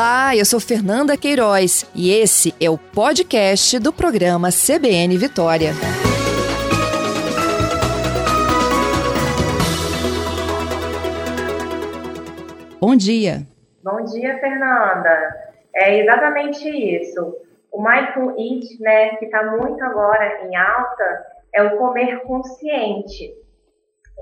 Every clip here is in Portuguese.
Olá, eu sou Fernanda Queiroz e esse é o podcast do programa CBN Vitória. Bom dia. Bom dia, Fernanda. É exatamente isso. O Mindful Eat, né, que está muito agora em alta, é o comer consciente.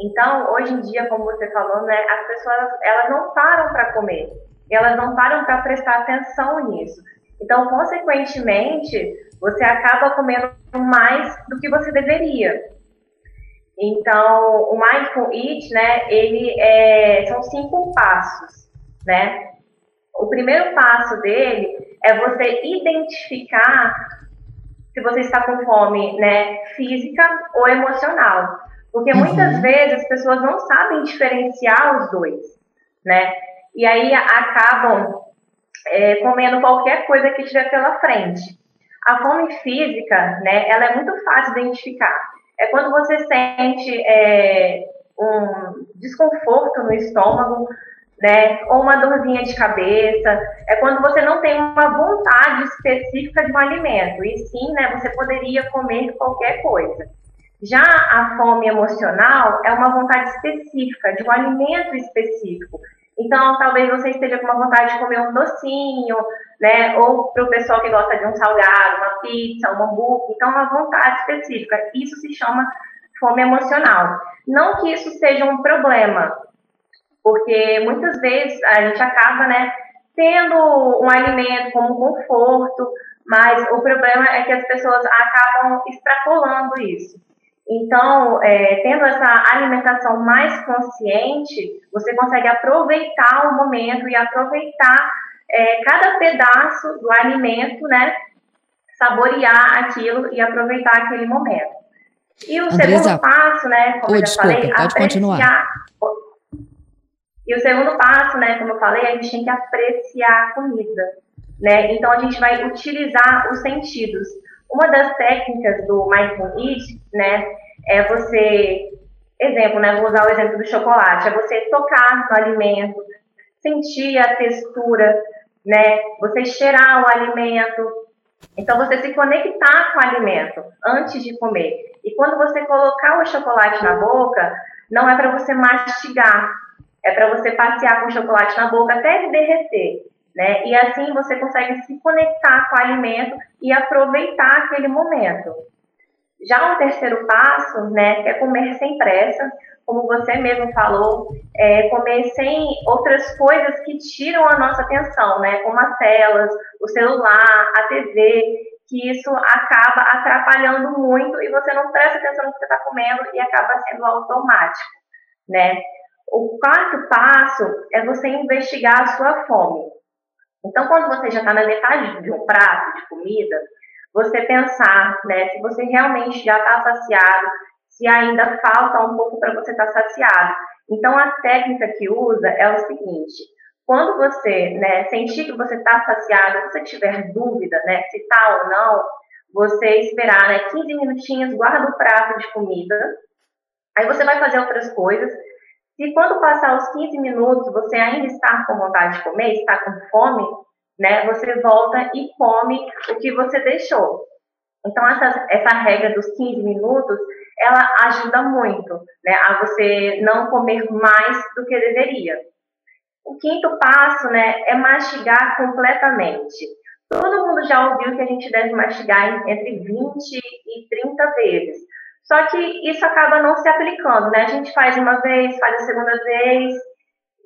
Então, hoje em dia, como você falou, né, as pessoas elas não param para comer elas não param para prestar atenção nisso. Então, consequentemente, você acaba comendo mais do que você deveria. Então, o Mindful Eat, né, ele é, são cinco passos, né? O primeiro passo dele é você identificar se você está com fome, né, física ou emocional. Porque uhum. muitas vezes as pessoas não sabem diferenciar os dois, né? E aí acabam é, comendo qualquer coisa que tiver pela frente. A fome física, né, ela é muito fácil de identificar. É quando você sente é, um desconforto no estômago, né, ou uma dorzinha de cabeça, é quando você não tem uma vontade específica de um alimento, e sim, né, você poderia comer qualquer coisa. Já a fome emocional é uma vontade específica, de um alimento específico. Então, talvez você esteja com uma vontade de comer um docinho, né? Ou para o pessoal que gosta de um salgado, uma pizza, um hambúrguer. Então, uma vontade específica. Isso se chama fome emocional. Não que isso seja um problema, porque muitas vezes a gente acaba, né? Tendo um alimento como conforto, mas o problema é que as pessoas acabam extrapolando isso. Então, é, tendo essa alimentação mais consciente, você consegue aproveitar o momento e aproveitar é, cada pedaço do alimento, né? Saborear aquilo e aproveitar aquele momento. E o Andresa, segundo passo, né? Como oh, eu desculpa, falei, pode apreciar. continuar. E o segundo passo, né? Como eu falei, a gente tem que apreciar a comida, né? Então a gente vai utilizar os sentidos. Uma das técnicas do Mindful Eat, né, é você, exemplo, né, vou usar o exemplo do chocolate, é você tocar no alimento, sentir a textura, né, você cheirar o alimento, então você se conectar com o alimento antes de comer. E quando você colocar o chocolate na boca, não é para você mastigar, é para você passear com o chocolate na boca até ele derreter né? E assim você consegue se conectar com o alimento e aproveitar aquele momento. Já o terceiro passo, né, é comer sem pressa, como você mesmo falou, é comer sem outras coisas que tiram a nossa atenção, né, como as telas, o celular, a TV, que isso acaba atrapalhando muito e você não presta atenção no que você está comendo e acaba sendo automático, né? O quarto passo é você investigar a sua fome. Então, quando você já está na metade de um prato de comida, você pensar, né, se você realmente já está saciado, se ainda falta um pouco para você estar tá saciado. Então, a técnica que usa é o seguinte: quando você, né, sentir que você está saciado, se você tiver dúvida, né, se está ou não, você esperar, né, 15 minutinhos, guarda o prato de comida. Aí você vai fazer outras coisas. Se quando passar os 15 minutos você ainda está com vontade de comer, está com fome, né, você volta e come o que você deixou. Então, essa, essa regra dos 15 minutos, ela ajuda muito né, a você não comer mais do que deveria. O quinto passo né, é mastigar completamente. Todo mundo já ouviu que a gente deve mastigar entre 20 e 30 vezes. Só que isso acaba não se aplicando, né? A gente faz uma vez, faz a segunda vez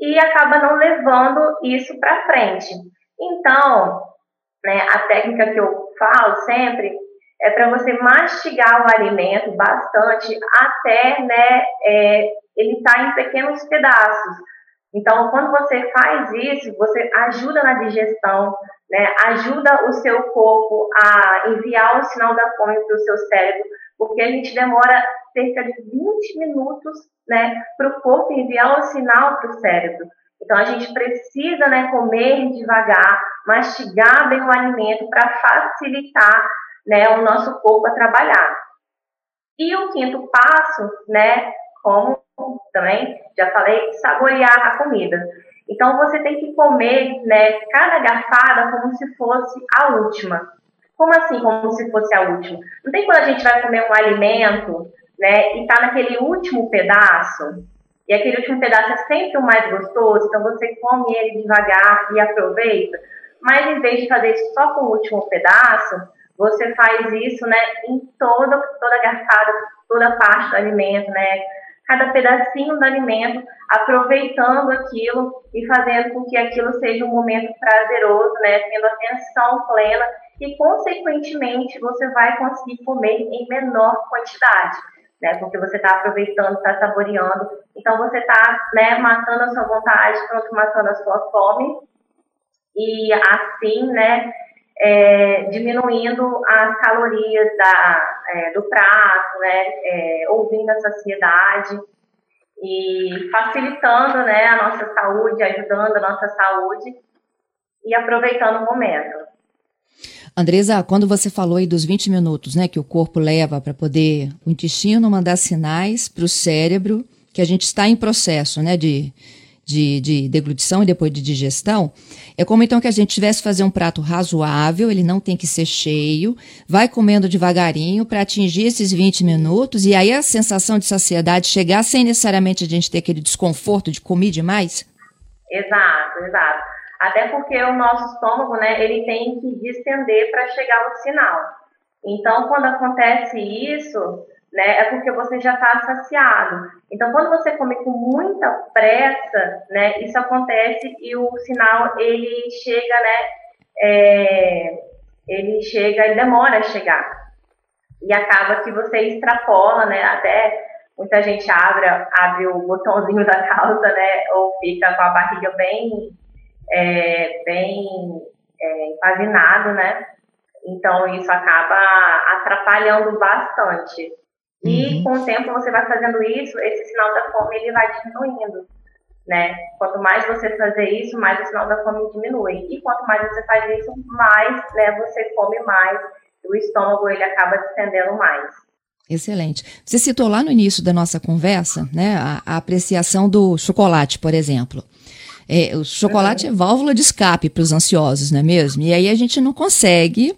e acaba não levando isso para frente. Então, né, a técnica que eu falo sempre é para você mastigar o alimento bastante até né, é, ele estar tá em pequenos pedaços. Então, quando você faz isso, você ajuda na digestão, né, ajuda o seu corpo a enviar o sinal da fome para o seu cérebro, porque a gente demora cerca de 20 minutos né, para o corpo enviar o sinal para o cérebro. Então, a gente precisa né, comer devagar, mastigar bem o alimento para facilitar né, o nosso corpo a trabalhar. E o quinto passo, né, como também já falei, saborear a comida. Então você tem que comer, né, cada garfada como se fosse a última. Como assim, como se fosse a última? Não tem quando a gente vai comer um alimento, né, e tá naquele último pedaço, e aquele último pedaço é sempre o mais gostoso, então você come ele devagar e aproveita. Mas em vez de fazer isso só com o último pedaço, você faz isso, né, em toda toda a garfada, toda parte do alimento, né, cada pedacinho do alimento, aproveitando aquilo e fazendo com que aquilo seja um momento prazeroso, né, tendo atenção plena e, consequentemente, você vai conseguir comer em menor quantidade, né, porque você está aproveitando, está saboreando, então você está, né, matando a sua vontade, pronto, matando a sua fome. E assim, né, é, diminuindo as calorias da, é, do prato, né, é, ouvindo a saciedade e facilitando né, a nossa saúde, ajudando a nossa saúde e aproveitando o momento. Andresa, quando você falou aí dos 20 minutos né, que o corpo leva para poder o intestino mandar sinais para o cérebro, que a gente está em processo né, de, de, de deglutição e depois de digestão, é como então que a gente tivesse fazer um prato razoável, ele não tem que ser cheio, vai comendo devagarinho para atingir esses 20 minutos e aí a sensação de saciedade chegar sem necessariamente a gente ter aquele desconforto de comer demais? Exato, exato. Até porque o nosso estômago, né, ele tem que distender para chegar ao sinal. Então, quando acontece isso, né, é porque você já está saciado. Então, quando você come com muita pressa, né, isso acontece e o sinal ele chega, né, é, ele chega, ele demora a chegar e acaba que você extrapola, né, até muita gente abre, abre o botãozinho da calça, né, ou fica com a barriga bem, é, bem é, empazinado, né. Então isso acaba atrapalhando bastante. E uhum. com o tempo você vai fazendo isso, esse sinal da fome ele vai diminuindo, né? Quanto mais você fazer isso, mais o sinal da fome diminui. E quanto mais você faz isso, mais, né, você come mais, o estômago ele acaba distendendo mais. Excelente. Você citou lá no início da nossa conversa, né, a, a apreciação do chocolate, por exemplo. É, o chocolate uhum. é válvula de escape para os ansiosos, não é mesmo? E aí a gente não consegue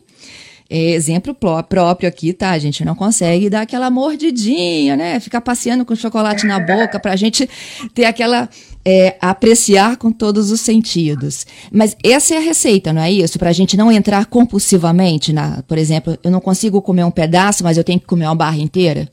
é, exemplo próprio aqui, tá? A gente não consegue dar aquela mordidinha, né? Ficar passeando com chocolate na boca para a gente ter aquela. É, apreciar com todos os sentidos. Mas essa é a receita, não é isso? Para a gente não entrar compulsivamente, na, por exemplo, eu não consigo comer um pedaço, mas eu tenho que comer uma barra inteira?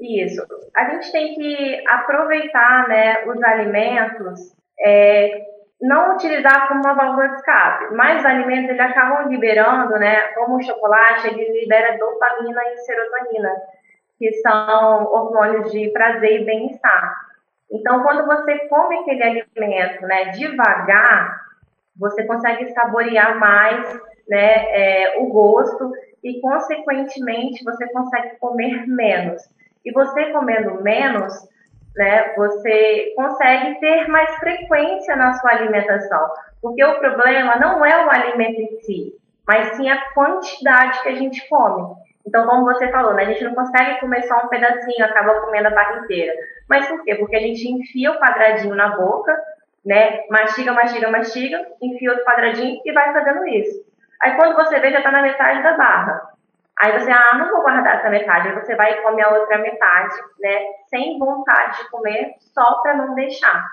Isso. A gente tem que aproveitar né, os alimentos é, não utilizar como uma válvula de escape, mas os alimentos eles acabam liberando, né, como o chocolate, ele libera dopamina e serotonina, que são hormônios de prazer e bem-estar. Então, quando você come aquele alimento, né, devagar, você consegue saborear mais, né, é, o gosto e, consequentemente, você consegue comer menos. E você comendo menos, né, você consegue ter mais frequência na sua alimentação. Porque o problema não é o alimento em si, mas sim a quantidade que a gente come. Então, como você falou, né, a gente não consegue comer só um pedacinho, acaba comendo a barra inteira. Mas por quê? Porque a gente enfia o quadradinho na boca, né, mastiga, mastiga, mastiga, enfia outro quadradinho e vai fazendo isso. Aí quando você vê, já está na metade da barra. Aí você, ah, não vou guardar essa metade. Aí você vai e come a outra metade, né? Sem vontade de comer, só para não deixar.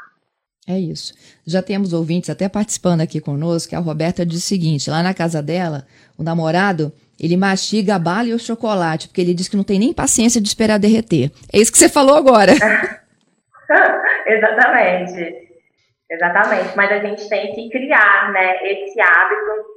É isso. Já temos ouvintes até participando aqui conosco, que a Roberta diz o seguinte: lá na casa dela, o namorado, ele mastiga a bala e o chocolate, porque ele diz que não tem nem paciência de esperar derreter. É isso que você falou agora. Exatamente. Exatamente. Mas a gente tem que criar, né, esse hábito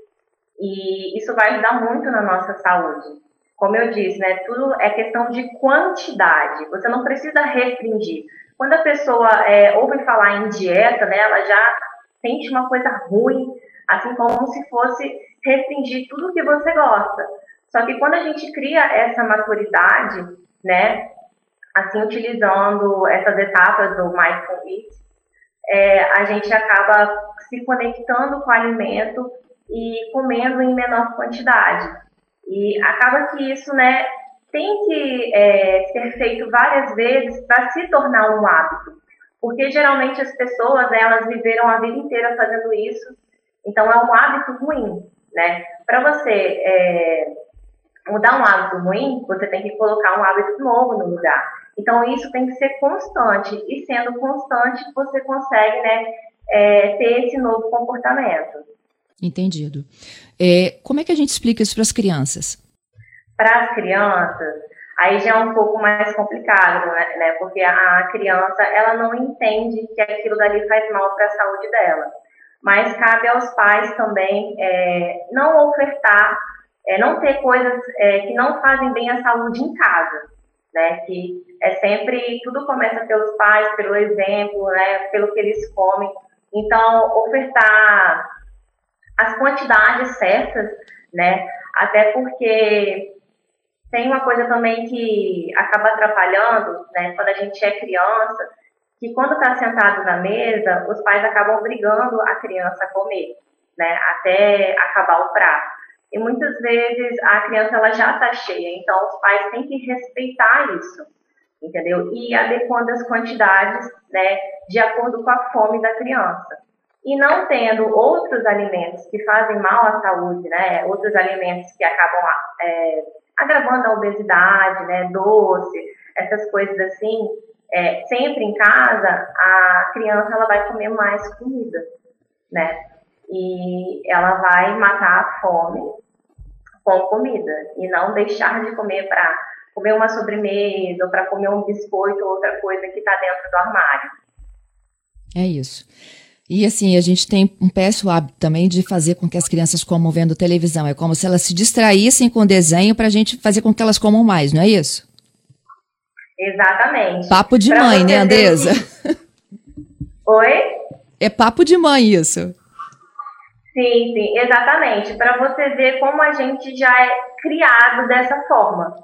e isso vai ajudar muito na nossa saúde. Como eu disse, né, tudo é questão de quantidade. Você não precisa restringir. Quando a pessoa é, ouve falar em dieta, né, ela já sente uma coisa ruim, assim como se fosse restringir tudo que você gosta. Só que quando a gente cria essa maturidade, né, assim utilizando essas etapas do Mindful Eat, é, a gente acaba se conectando com o alimento e comendo em menor quantidade. E acaba que isso, né, tem que é, ser feito várias vezes para se tornar um hábito. Porque geralmente as pessoas, elas viveram a vida inteira fazendo isso, então é um hábito ruim, né? Para você é, mudar um hábito ruim, você tem que colocar um hábito novo no lugar. Então isso tem que ser constante, e sendo constante, você consegue, né, é, ter esse novo comportamento. Entendido. É, como é que a gente explica isso para as crianças? Para as crianças, aí já é um pouco mais complicado, né, né? Porque a criança ela não entende que aquilo dali faz mal para a saúde dela. Mas cabe aos pais também é, não ofertar, é, não ter coisas é, que não fazem bem à saúde em casa, né? Que é sempre tudo começa pelos pais, pelo exemplo, né? Pelo que eles comem. Então ofertar as quantidades certas, né? Até porque tem uma coisa também que acaba atrapalhando, né, quando a gente é criança, que quando está sentado na mesa, os pais acabam obrigando a criança a comer, né, até acabar o prato. E muitas vezes a criança ela já está cheia, então os pais têm que respeitar isso, entendeu? E adequando as quantidades, né, de acordo com a fome da criança. E não tendo outros alimentos que fazem mal à saúde, né, outros alimentos que acabam é, agravando a obesidade, né, doce, essas coisas assim, é, sempre em casa, a criança ela vai comer mais comida, né? E ela vai matar a fome com comida e não deixar de comer para comer uma sobremesa ou para comer um biscoito ou outra coisa que está dentro do armário. É isso. E assim, a gente tem um péssimo hábito também de fazer com que as crianças comam vendo televisão. É como se elas se distraíssem com o desenho para a gente fazer com que elas comam mais, não é isso? Exatamente. Papo de pra mãe, né, Andresa? Oi? É papo de mãe isso. Sim, sim, exatamente. Para você ver como a gente já é criado dessa forma,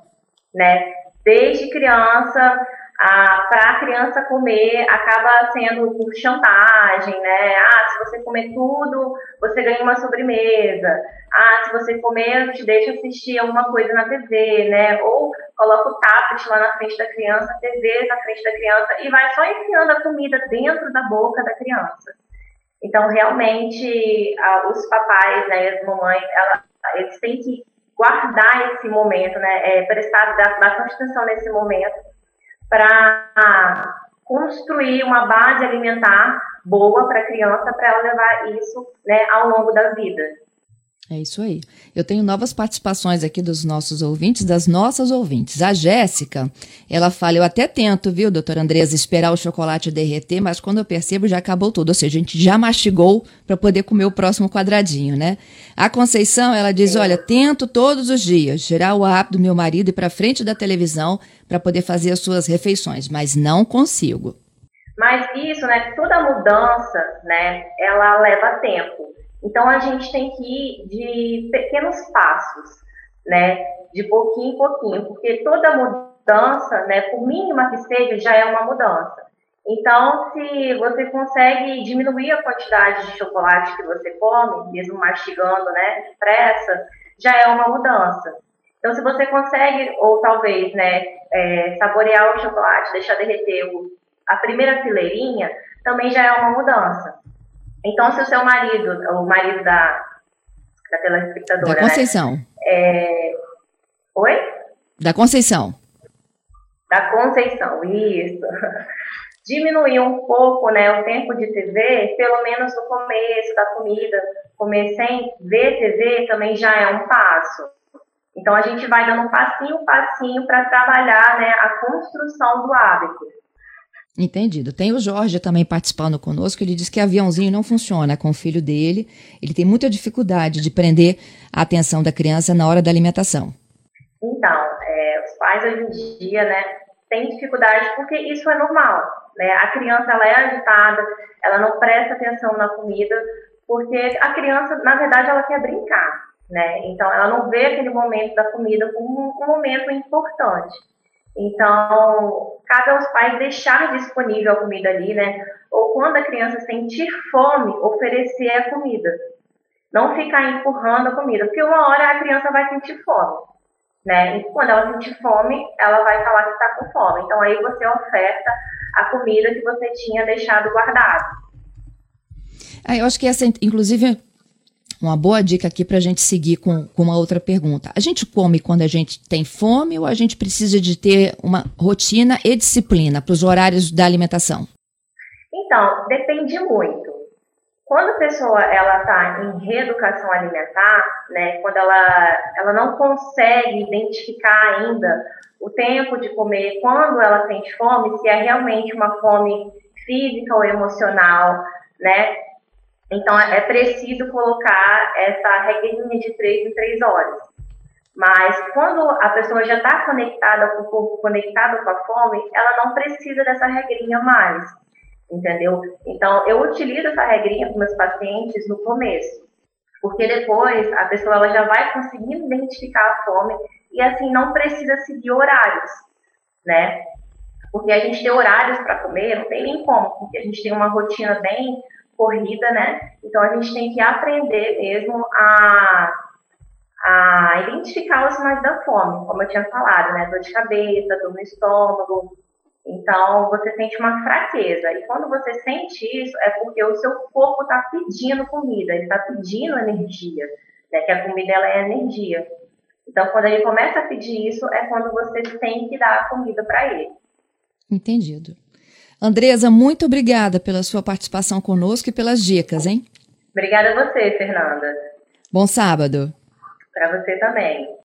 né? Desde criança, para a criança comer acaba sendo por chantagem, né? Ah, se você comer tudo, você ganha uma sobremesa. Ah, se você comer, te deixo assistir alguma coisa na TV, né? Ou coloca o tablet lá na frente da criança, a TV na frente da criança e vai só enfiando a comida dentro da boca da criança. Então, realmente, os papais, né, as mamães, ela, eles têm que guardar esse momento, né? É, prestar bastante atenção nesse momento para construir uma base alimentar boa para a criança, para ela levar isso né, ao longo da vida. É isso aí. Eu tenho novas participações aqui dos nossos ouvintes, das nossas ouvintes. A Jéssica, ela fala: Eu até tento, viu, doutora Andresa, esperar o chocolate derreter, mas quando eu percebo já acabou tudo. Ou seja, a gente já mastigou para poder comer o próximo quadradinho, né? A Conceição, ela diz: Olha, tento todos os dias gerar o hábito do meu marido ir para frente da televisão para poder fazer as suas refeições, mas não consigo. Mas isso, né? Toda mudança, né? Ela leva tempo. Então a gente tem que ir de pequenos passos, né? De pouquinho em pouquinho, porque toda mudança, né, por mínima que seja, já é uma mudança. Então, se você consegue diminuir a quantidade de chocolate que você come, mesmo mastigando, né, depressa, já é uma mudança. Então, se você consegue, ou talvez, né, é, saborear o chocolate, deixar derreter o, a primeira fileirinha, também já é uma mudança. Então, se o seu marido, o marido da, da telespectadora. Da né, Conceição. Né, é... Oi? Da Conceição. Da Conceição, isso. Diminuir um pouco né, o tempo de TV, pelo menos no começo da comida. Comer sem ver TV também já é um passo. Então, a gente vai dando um passinho, passinho para trabalhar né, a construção do hábito. Entendido. Tem o Jorge também participando conosco. Ele diz que aviãozinho não funciona com o filho dele. Ele tem muita dificuldade de prender a atenção da criança na hora da alimentação. Então, é, os pais hoje em dia, né, têm dificuldade porque isso é normal. Né? A criança ela é agitada, ela não presta atenção na comida, porque a criança, na verdade, ela quer brincar. Né? Então, ela não vê aquele momento da comida como um momento importante. Então, cabe aos pais deixar disponível a comida ali, né? Ou quando a criança sentir fome, oferecer a comida. Não ficar empurrando a comida, porque uma hora a criança vai sentir fome. né? E quando ela sentir fome, ela vai falar que está com fome. Então aí você oferta a comida que você tinha deixado guardado. Ah, eu acho que essa, inclusive, uma boa dica aqui para a gente seguir com, com uma outra pergunta. A gente come quando a gente tem fome ou a gente precisa de ter uma rotina e disciplina para os horários da alimentação? Então, depende muito. Quando a pessoa ela está em reeducação alimentar, né, quando ela, ela não consegue identificar ainda o tempo de comer, quando ela sente fome, se é realmente uma fome física ou emocional, né? Então é preciso colocar essa regrinha de três em três horas. Mas quando a pessoa já está conectada com o corpo, conectada com a fome, ela não precisa dessa regrinha mais entendeu? Então, eu utilizo essa regrinha com meus pacientes no começo, porque depois a pessoa ela já vai conseguindo identificar a fome e assim não precisa seguir horários, né? Porque a gente tem horários para comer, não tem nem como, porque a gente tem uma rotina bem corrida, né? Então a gente tem que aprender mesmo a, a identificar os sinais da fome, como eu tinha falado, né? Dor de cabeça, dor no estômago, então, você sente uma fraqueza. E quando você sente isso, é porque o seu corpo está pedindo comida, ele está pedindo energia, né? Que a comida ela é energia. Então, quando ele começa a pedir isso, é quando você tem que dar a comida para ele. Entendido. Andresa, muito obrigada pela sua participação conosco e pelas dicas, hein? Obrigada a você, Fernanda. Bom sábado. Para você também.